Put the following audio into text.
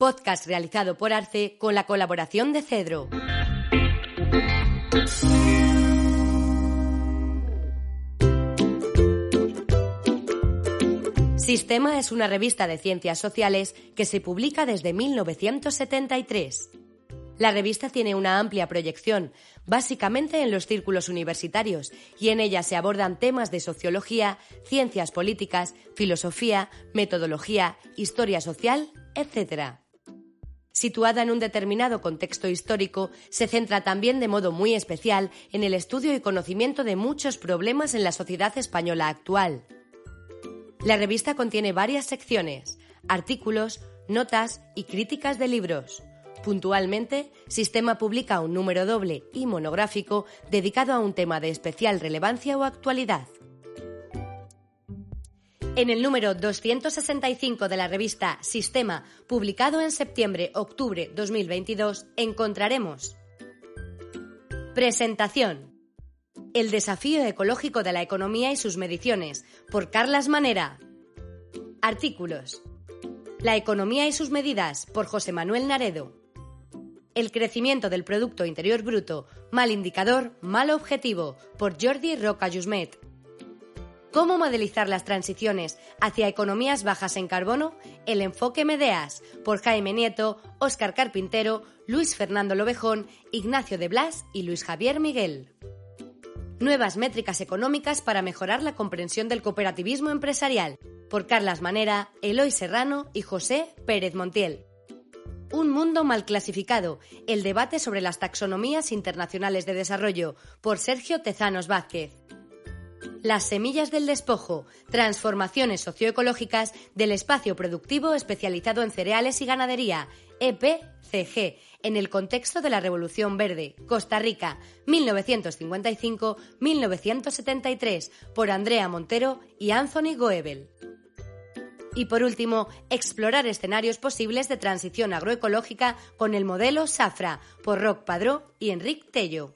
podcast realizado por Arce con la colaboración de Cedro. Sistema es una revista de ciencias sociales que se publica desde 1973. La revista tiene una amplia proyección, básicamente en los círculos universitarios, y en ella se abordan temas de sociología, ciencias políticas, filosofía, metodología, historia social, etc. Situada en un determinado contexto histórico, se centra también de modo muy especial en el estudio y conocimiento de muchos problemas en la sociedad española actual. La revista contiene varias secciones, artículos, notas y críticas de libros. Puntualmente, Sistema publica un número doble y monográfico dedicado a un tema de especial relevancia o actualidad. En el número 265 de la revista Sistema, publicado en septiembre-octubre 2022, encontraremos Presentación. El desafío ecológico de la economía y sus mediciones, por Carlas Manera. Artículos. La economía y sus medidas, por José Manuel Naredo. El crecimiento del Producto Interior Bruto, mal indicador, mal objetivo, por Jordi Roca Jusmet. ¿Cómo modelizar las transiciones hacia economías bajas en carbono? El enfoque Medeas, por Jaime Nieto, Óscar Carpintero, Luis Fernando Lobejón, Ignacio de Blas y Luis Javier Miguel. Nuevas métricas económicas para mejorar la comprensión del cooperativismo empresarial, por Carlas Manera, Eloy Serrano y José Pérez Montiel. Un mundo mal clasificado, el debate sobre las taxonomías internacionales de desarrollo, por Sergio Tezanos Vázquez. Las semillas del despojo, transformaciones socioecológicas del espacio productivo especializado en cereales y ganadería, EPCG, en el contexto de la Revolución Verde, Costa Rica, 1955-1973, por Andrea Montero y Anthony Goebel. Y por último, explorar escenarios posibles de transición agroecológica con el modelo SAFRA por Roc Padró y Enric Tello.